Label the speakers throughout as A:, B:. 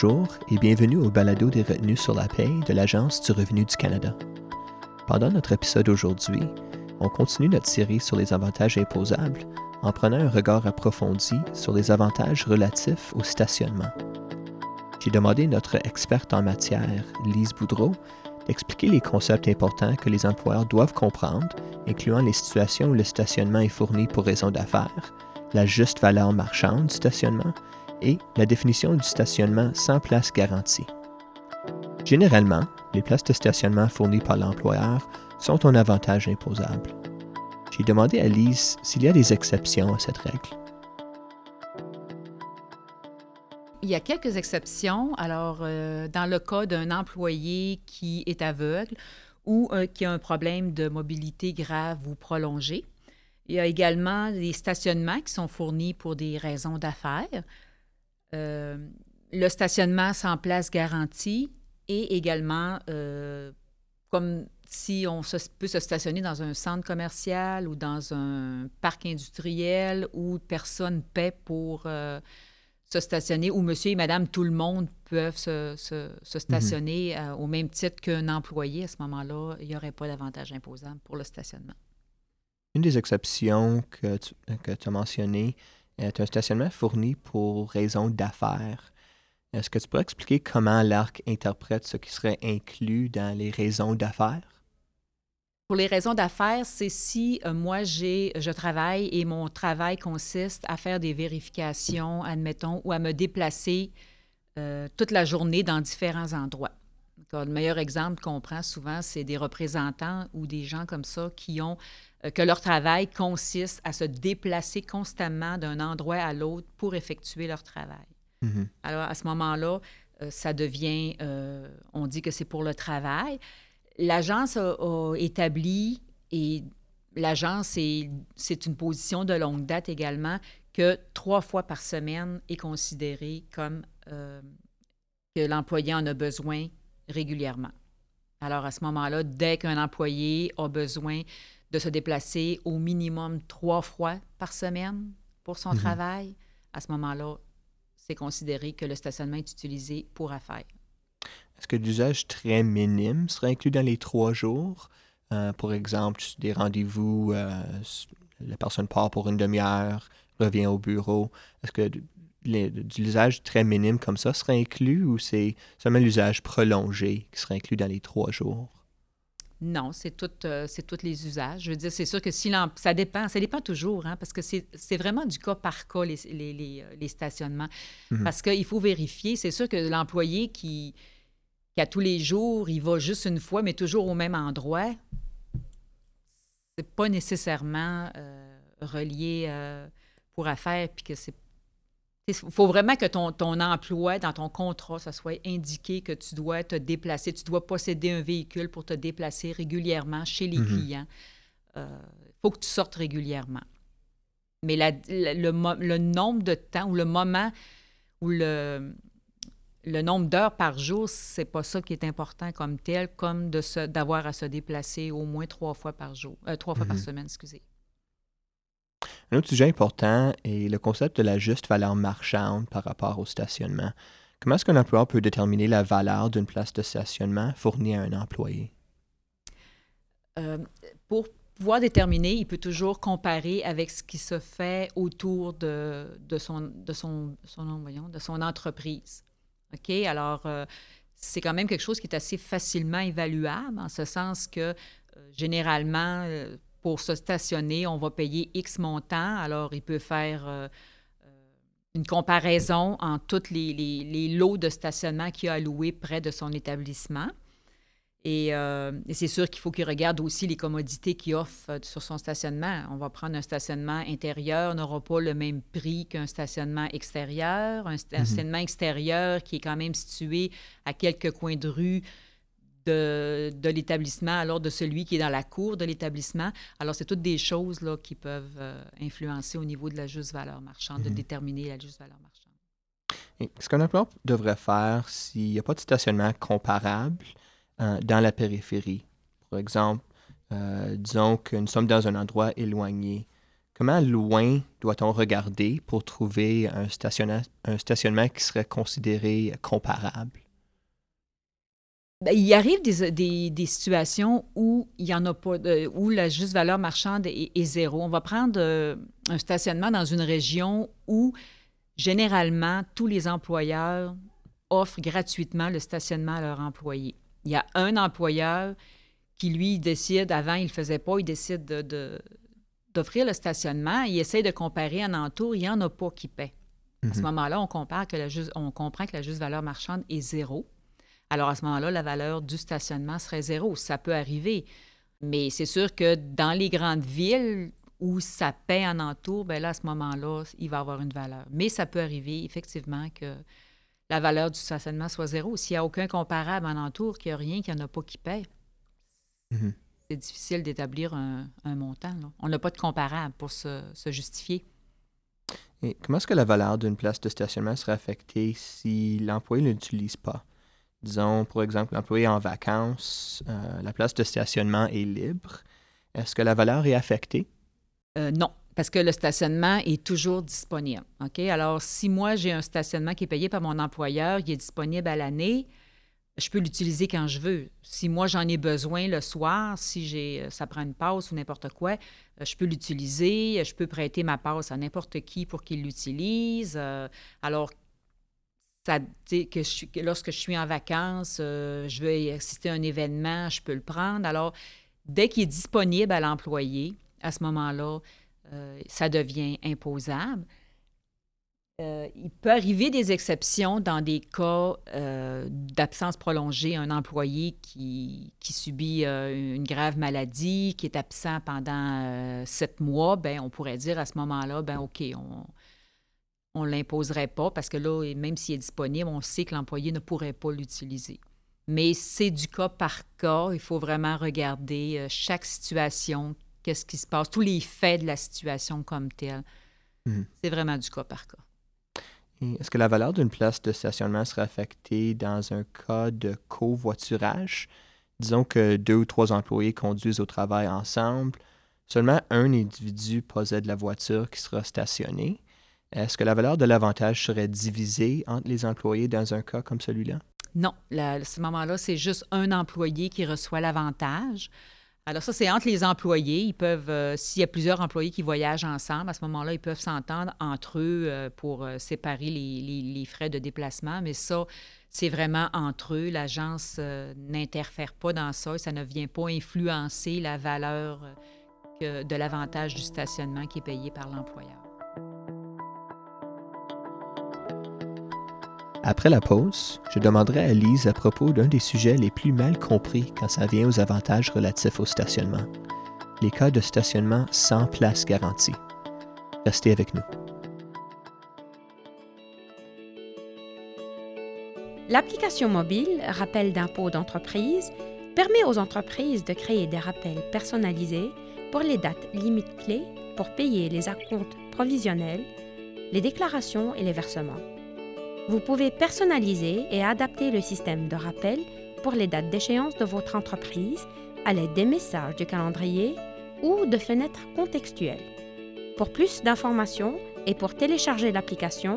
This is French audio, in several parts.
A: Bonjour et bienvenue au balado des retenues sur la paie de l'Agence du revenu du Canada. Pendant notre épisode aujourd'hui, on continue notre série sur les avantages imposables en prenant un regard approfondi sur les avantages relatifs au stationnement. J'ai demandé à notre experte en matière, Lise Boudreau, d'expliquer les concepts importants que les employeurs doivent comprendre, incluant les situations où le stationnement est fourni pour raison d'affaires, la juste valeur marchande du stationnement et la définition du stationnement sans place garantie. Généralement, les places de stationnement fournies par l'employeur sont un avantage imposable. J'ai demandé à Lise s'il y a des exceptions à cette règle.
B: Il y a quelques exceptions. Alors, euh, dans le cas d'un employé qui est aveugle ou euh, qui a un problème de mobilité grave ou prolongé, il y a également des stationnements qui sont fournis pour des raisons d'affaires. Euh, le stationnement sans place garantie et également euh, comme si on peut se stationner dans un centre commercial ou dans un parc industriel où personne paie pour euh, se stationner, où monsieur et madame, tout le monde peuvent se, se, stationner au même titre qu'un employé. À ce moment-là, il n'y aurait pas d'avantage imposable pour le stationnement.
A: Une des exceptions que tu, que tu as mentionnées, est un stationnement fourni pour raison d'affaires. Est-ce que tu pourrais expliquer comment l'ARC interprète ce qui serait inclus dans les raisons d'affaires?
B: Pour les raisons d'affaires, c'est si euh, moi j'ai, je travaille et mon travail consiste à faire des vérifications, admettons, ou à me déplacer euh, toute la journée dans différents endroits. Le meilleur exemple qu'on prend souvent, c'est des représentants ou des gens comme ça qui ont euh, que leur travail consiste à se déplacer constamment d'un endroit à l'autre pour effectuer leur travail. Mm-hmm. Alors, à ce moment-là, euh, ça devient, euh, on dit que c'est pour le travail. L'agence a, établi, et l'agence, c'est une position de longue date également, que trois fois par semaine est considéré comme que l'employé en a besoin régulièrement. Alors, à ce moment-là, dès qu'un employé a besoin de se déplacer au minimum trois fois par semaine pour son mhm. travail, à ce moment-là, c'est considéré que le stationnement est utilisé pour affaires.
A: Est-ce que l'usage très minime serait inclus dans les trois jours? Euh, par exemple, des rendez-vous, euh, la personne part pour une demi-heure, revient au bureau. Est-ce que l'usage très minime comme ça serait inclus ou c'est seulement l'usage prolongé qui serait inclus dans les trois jours?
B: Non, c'est euh, tous les usages. Je veux dire, c'est sûr que si ça dépend, ça dépend toujours, hein, parce que c'est vraiment du cas par cas, les, les, euh, les, stationnements. Mhm. Parce qu'il faut vérifier. C'est sûr que l'employé qui, qui, à tous les jours, il va juste une fois, mais toujours au même endroit, c'est pas nécessairement euh, relié pour affaire, puis que c'est il faut vraiment que ton, ton, emploi, dans ton contrat, ça soit indiqué que tu dois te déplacer, tu dois posséder un véhicule pour te déplacer régulièrement chez les mhm. clients. Il euh, faut que tu sortes régulièrement. Mais le, nombre de temps ou le moment ou le, le nombre d'heures par jour, c'est pas ça qui est important comme tel, comme d'avoir à se déplacer au moins trois fois par jour, euh, trois fois par mhm. semaine, excusez.
A: Un autre sujet important est le concept de la juste valeur marchande par rapport au stationnement. Comment est-ce qu'un employeur peut déterminer la valeur d'une place de stationnement fournie à un employé?
B: Euh, pour pouvoir déterminer, il peut toujours comparer avec ce qui se fait autour de, son, de, de son entreprise. OK? Alors, euh, c'est quand même quelque chose qui est assez facilement évaluable, en ce sens que euh, généralement, pour se stationner, on va payer X montant. Alors, il peut faire euh, euh, une comparaison en tous les, lots de stationnement qu'il a alloués près de son établissement. Euh, et, c'est sûr qu'il faut qu'il regarde aussi les commodités qu'il offre sur son stationnement. On va prendre un stationnement intérieur, n'aura pas le même prix qu'un stationnement extérieur. Un mhm. stationnement extérieur qui est quand même situé à quelques coins de rue de, l'établissement, alors de celui qui est dans la cour de l'établissement. Alors, c'est toutes des choses là, qui peuvent euh, influencer au niveau de la juste valeur marchande, de mhm. déterminer la juste valeur marchande.
A: Et ce qu'un employeur devrait faire s'il n'y a pas de stationnement comparable euh, dans la périphérie, par exemple, euh, disons que nous sommes dans un endroit éloigné, Comment loin doit-on regarder pour trouver un, un stationnement qui serait considéré comparable?
B: Ben, il arrive des, des, situations où il y en a pas, où la juste valeur marchande est, zéro. On va prendre euh, un stationnement dans une région où généralement tous les employeurs offrent gratuitement le stationnement à leurs employés. Il y a un employeur qui, lui, décide, avant, il ne le faisait pas, il décide de, d'offrir le stationnement, il essaie de comparer en entour, il n'y en a pas qui paient. À ce mhm. moment-là, on, compare que la on comprend que la juste valeur marchande est zéro. Alors, à ce moment-là, la valeur du stationnement serait zéro. Ça peut arriver. Mais c'est sûr que dans les grandes villes où ça paie en entour, bien là, à ce moment-là, il va avoir une valeur. Mais ça peut arriver, effectivement, que la valeur du stationnement soit zéro. S'il n'y a aucun comparable en entour, qu'il n'y a rien, qu'il n'y en a pas qui paie, mhm. c'est difficile d'établir un, montant. On n'a pas de comparable pour se, se justifier.
A: Et comment est-ce que la valeur d'une place de stationnement serait affectée si l'employé ne l'utilise pas? Disons, pour exemple, l'employé en vacances, euh, la place de stationnement est libre. Est-ce que la valeur est affectée?
B: Euh, non, parce que le stationnement est toujours disponible. OK? Alors, si moi, j'ai un stationnement qui est payé par mon employeur, il est disponible à l'année, je peux l'utiliser quand je veux. Si moi, j'en ai besoin le soir, si j'ai, ça prend une pause ou n'importe quoi, euh, je peux l'utiliser. Je peux prêter ma passe à n'importe qui pour qu'il l'utilise. alors, que, lorsque je suis en vacances, euh, je veux assister à un événement, je peux le prendre. Alors, dès qu'il est disponible à l'employé, à ce moment-là, euh, ça devient imposable. Euh, il peut arriver des exceptions dans des cas d'absence prolongée. Un employé qui, qui subit une grave maladie, qui est absent pendant sept mois, ben, on pourrait dire à ce moment-là, ben OK, on, on ne l'imposerait pas parce que là, même s'il est disponible, on sait que l'employé ne pourrait pas l'utiliser. Mais c'est du cas par cas. Il faut vraiment regarder euh, chaque situation, qu'est-ce qui se passe, tous les faits de la situation comme telle. Mhm. C'est vraiment du cas par cas.
A: Est-ce que la valeur d'une place de stationnement serait affectée dans un cas de covoiturage? Disons que deux ou trois employés conduisent au travail ensemble. Seulement un individu possède la voiture qui sera stationnée. Est-ce que la valeur de l'avantage serait divisée entre les employés dans un cas comme celui-là?
B: Non. à ce moment-là, c'est juste un employé qui reçoit l'avantage. Alors ça, c'est entre les employés. Ils peuvent, euh, s'il y a plusieurs employés qui voyagent ensemble, à ce moment-là, ils peuvent s'entendre entre eux euh, pour euh, séparer les, frais de déplacement. Mais ça, c'est vraiment entre eux. L'agence n'interfère pas dans ça et ça ne vient pas influencer la valeur de l'avantage du stationnement qui est payé par l'employeur.
A: Après la pause, je demanderai à Lise à propos d'un des sujets les plus mal compris quand ça vient aux avantages relatifs au stationnement, les cas de stationnement sans place garantie. Restez avec nous.
C: L'application mobile Rappel d'impôt d'entreprise permet aux entreprises de créer des rappels personnalisés pour les dates limites clés pour payer les acomptes provisionnels, les déclarations et les versements. Vous pouvez personnaliser et adapter le système de rappel pour les dates d'échéance de votre entreprise à l'aide des messages du calendrier ou de fenêtres contextuelles. Pour plus d'informations et pour télécharger l'application,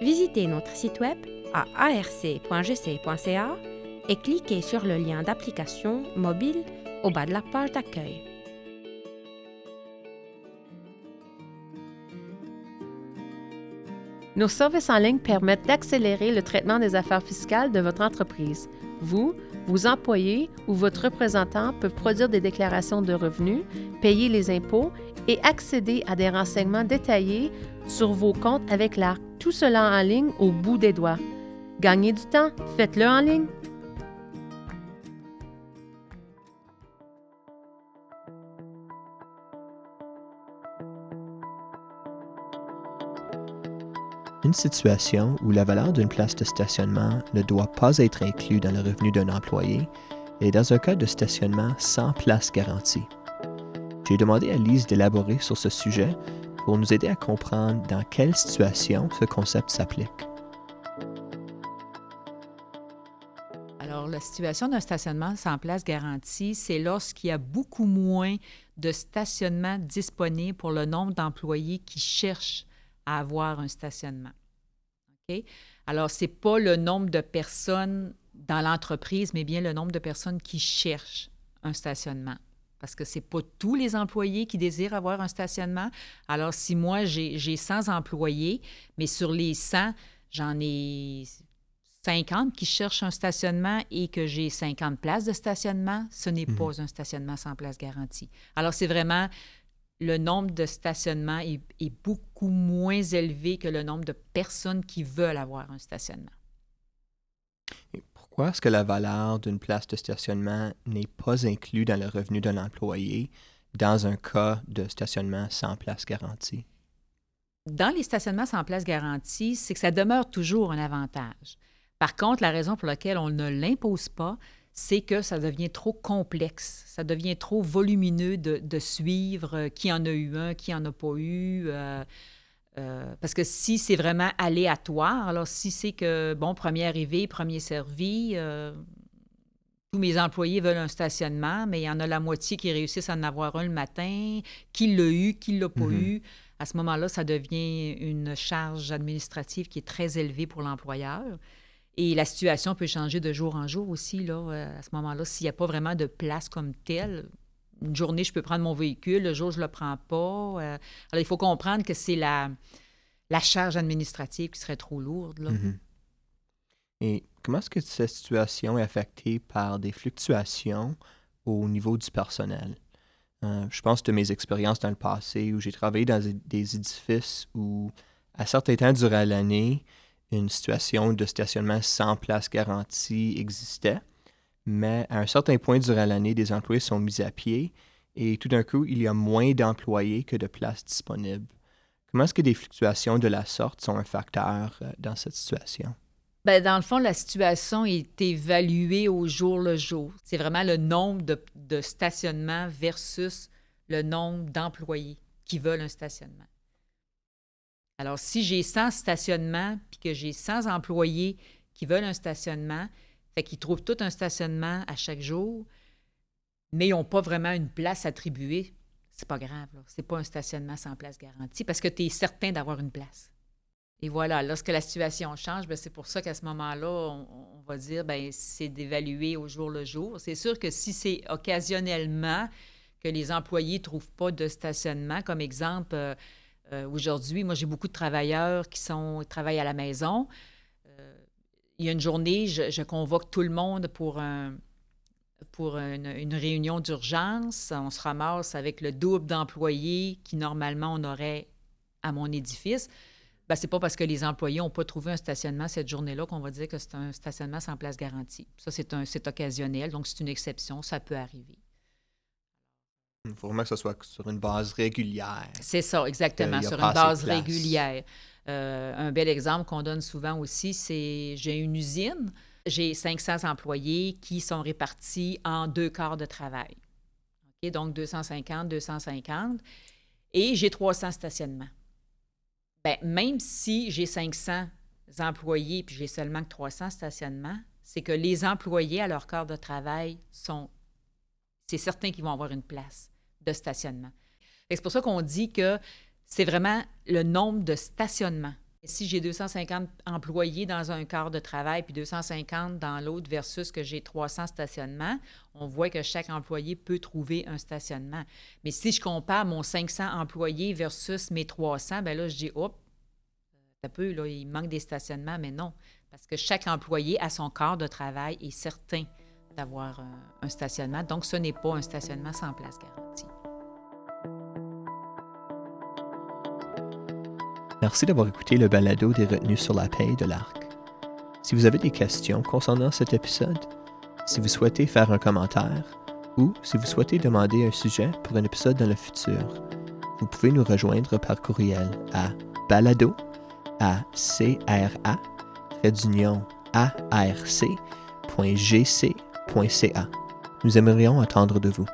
C: visitez notre site web à arc.gc.ca et cliquez sur le lien d'application mobile au bas de la page d'accueil.
D: Nos services en ligne permettent d'accélérer le traitement des affaires fiscales de votre entreprise. Vous, vos employés ou votre représentant peuvent produire des déclarations de revenus, payer les impôts et accéder à des renseignements détaillés sur vos comptes avec l'ARC. Tout cela en ligne au bout des doigts. Gagnez du temps, faites-le en ligne.
A: Une situation où la valeur d'une place de stationnement ne doit pas être inclue dans le revenu d'un employé est dans un cas de stationnement sans place garantie. J'ai demandé à Lise d'élaborer sur ce sujet pour nous aider à comprendre dans quelle situation ce concept s'applique.
B: Alors, la situation d'un stationnement sans place garantie, c'est lorsqu'il y a beaucoup moins de stationnement disponible pour le nombre d'employés qui cherchent à avoir un stationnement. Alors, ce n'est pas le nombre de personnes dans l'entreprise, mais bien le nombre de personnes qui cherchent un stationnement. Parce que ce n'est pas tous les employés qui désirent avoir un stationnement. Alors, si moi, j'ai 100 employés, mais sur les 100, j'en ai 50 qui cherchent un stationnement et que j'ai 50 places de stationnement, ce n'est
A: Mhm.
B: pas un stationnement sans place garantie. Alors, c'est vraiment le nombre de stationnements est, est beaucoup moins élevé que le nombre de personnes qui veulent avoir un stationnement.
A: Et pourquoi est-ce que la valeur d'une place de stationnement n'est pas inclue dans le revenu d'un employé dans un cas de stationnement sans place garantie?
B: Dans les stationnements sans place garantie, c'est que ça demeure toujours un avantage. Par contre, la raison pour laquelle on ne l'impose pas, c'est que ça devient trop complexe, ça devient trop volumineux de, de suivre euh, qui en a eu un, qui en a pas eu. euh, euh, parce que si c'est vraiment aléatoire, alors si c'est que, bon, premier arrivé, premier servi, euh, tous mes employés veulent un stationnement, mais il y en a la moitié qui réussissent à en avoir un le matin, qui l'a eu, qui l'a pas
A: Mhm.
B: eu. À ce moment-là, ça devient une charge administrative qui est très élevée pour l'employeur. Et la situation peut changer de jour en jour aussi, là, euh, à ce moment-là, s'il n'y a pas vraiment de place comme telle. Une journée, je peux prendre mon véhicule, le jour, je ne le prends pas. euh, alors, il faut comprendre que c'est la, la charge administrative qui serait trop lourde. Là.
A: Mhm. Et comment est-ce que cette situation est affectée par des fluctuations au niveau du personnel? Euh, je pense de mes expériences dans le passé où j'ai travaillé dans des édifices où, à certains temps durant l'année, une situation de stationnement sans place garantie existait, mais à un certain point durant l'année, des employés sont mis à pied et tout d'un coup, il y a moins d'employés que de places disponibles. Comment est-ce que des fluctuations de la sorte sont un facteur euh, dans cette situation?
B: Ben, dans le fond, la situation est évaluée au jour le jour. C'est vraiment le nombre de, de stationnements versus le nombre d'employés qui veulent un stationnement. Alors, si j'ai 100 stationnements puis que j'ai 100 employés qui veulent un stationnement, fait qu'ils trouvent tout un stationnement à chaque jour, mais ils n'ont pas vraiment une place attribuée, c'est pas grave. Ce n'est pas un stationnement sans place garantie parce que tu es certain d'avoir une place. Et voilà, lorsque la situation change, ben, c'est pour ça qu'à ce moment-là, on, va dire ben c'est d'évaluer au jour le jour. C'est sûr que si c'est occasionnellement que les employés ne trouvent pas de stationnement, comme exemple, euh, euh, aujourd'hui, moi j'ai beaucoup de travailleurs qui sont travaillent à la maison. Euh, il y a une journée, je, convoque tout le monde pour un pour une, réunion d'urgence. On se ramasse avec le double d'employés qui normalement on aurait à mon édifice. Ben, c'est pas parce que les employés n'ont pas trouvé un stationnement cette journée-là qu'on va dire que c'est un stationnement sans place garantie. Ça, c'est occasionnel, donc c'est une exception, ça peut arriver.
A: Il faut vraiment que ce soit sur une base régulière.
B: C'est ça, exactement,
A: a
B: sur une base régulière. Euh, un bel exemple qu'on donne souvent aussi, c'est j'ai une usine, j'ai 500 employés qui sont répartis en deux quarts de travail. Donc 250, 250, et j'ai 300 stationnements. Bien, même si j'ai 500 employés puis j'ai seulement que 300 stationnements, c'est que les employés à leur quart de travail sont. C'est certain qu'ils vont avoir une place de stationnement. C'est pour ça qu'on dit que c'est vraiment le nombre de stationnements. Si j'ai 250 employés dans un quart de travail puis 250 dans l'autre versus que j'ai 300 stationnements, on voit que chaque employé peut trouver un stationnement. Mais si je compare mon 500 employés versus mes 300, ben là, je dis, hop, ça peut, il manque des stationnements, mais non. Parce que chaque employé à son quart de travail est certain d'avoir un, un stationnement. Donc, ce n'est pas un stationnement sans place garantie.
A: Merci d'avoir écouté le balado des retenues sur la paye de l'ARC. Si vous avez des questions concernant cet épisode, si vous souhaitez faire un commentaire ou si vous souhaitez demander un sujet pour un épisode dans le futur, vous pouvez nous rejoindre par courriel à balado à cra arc.gc.ca. Nous aimerions attendre de vous.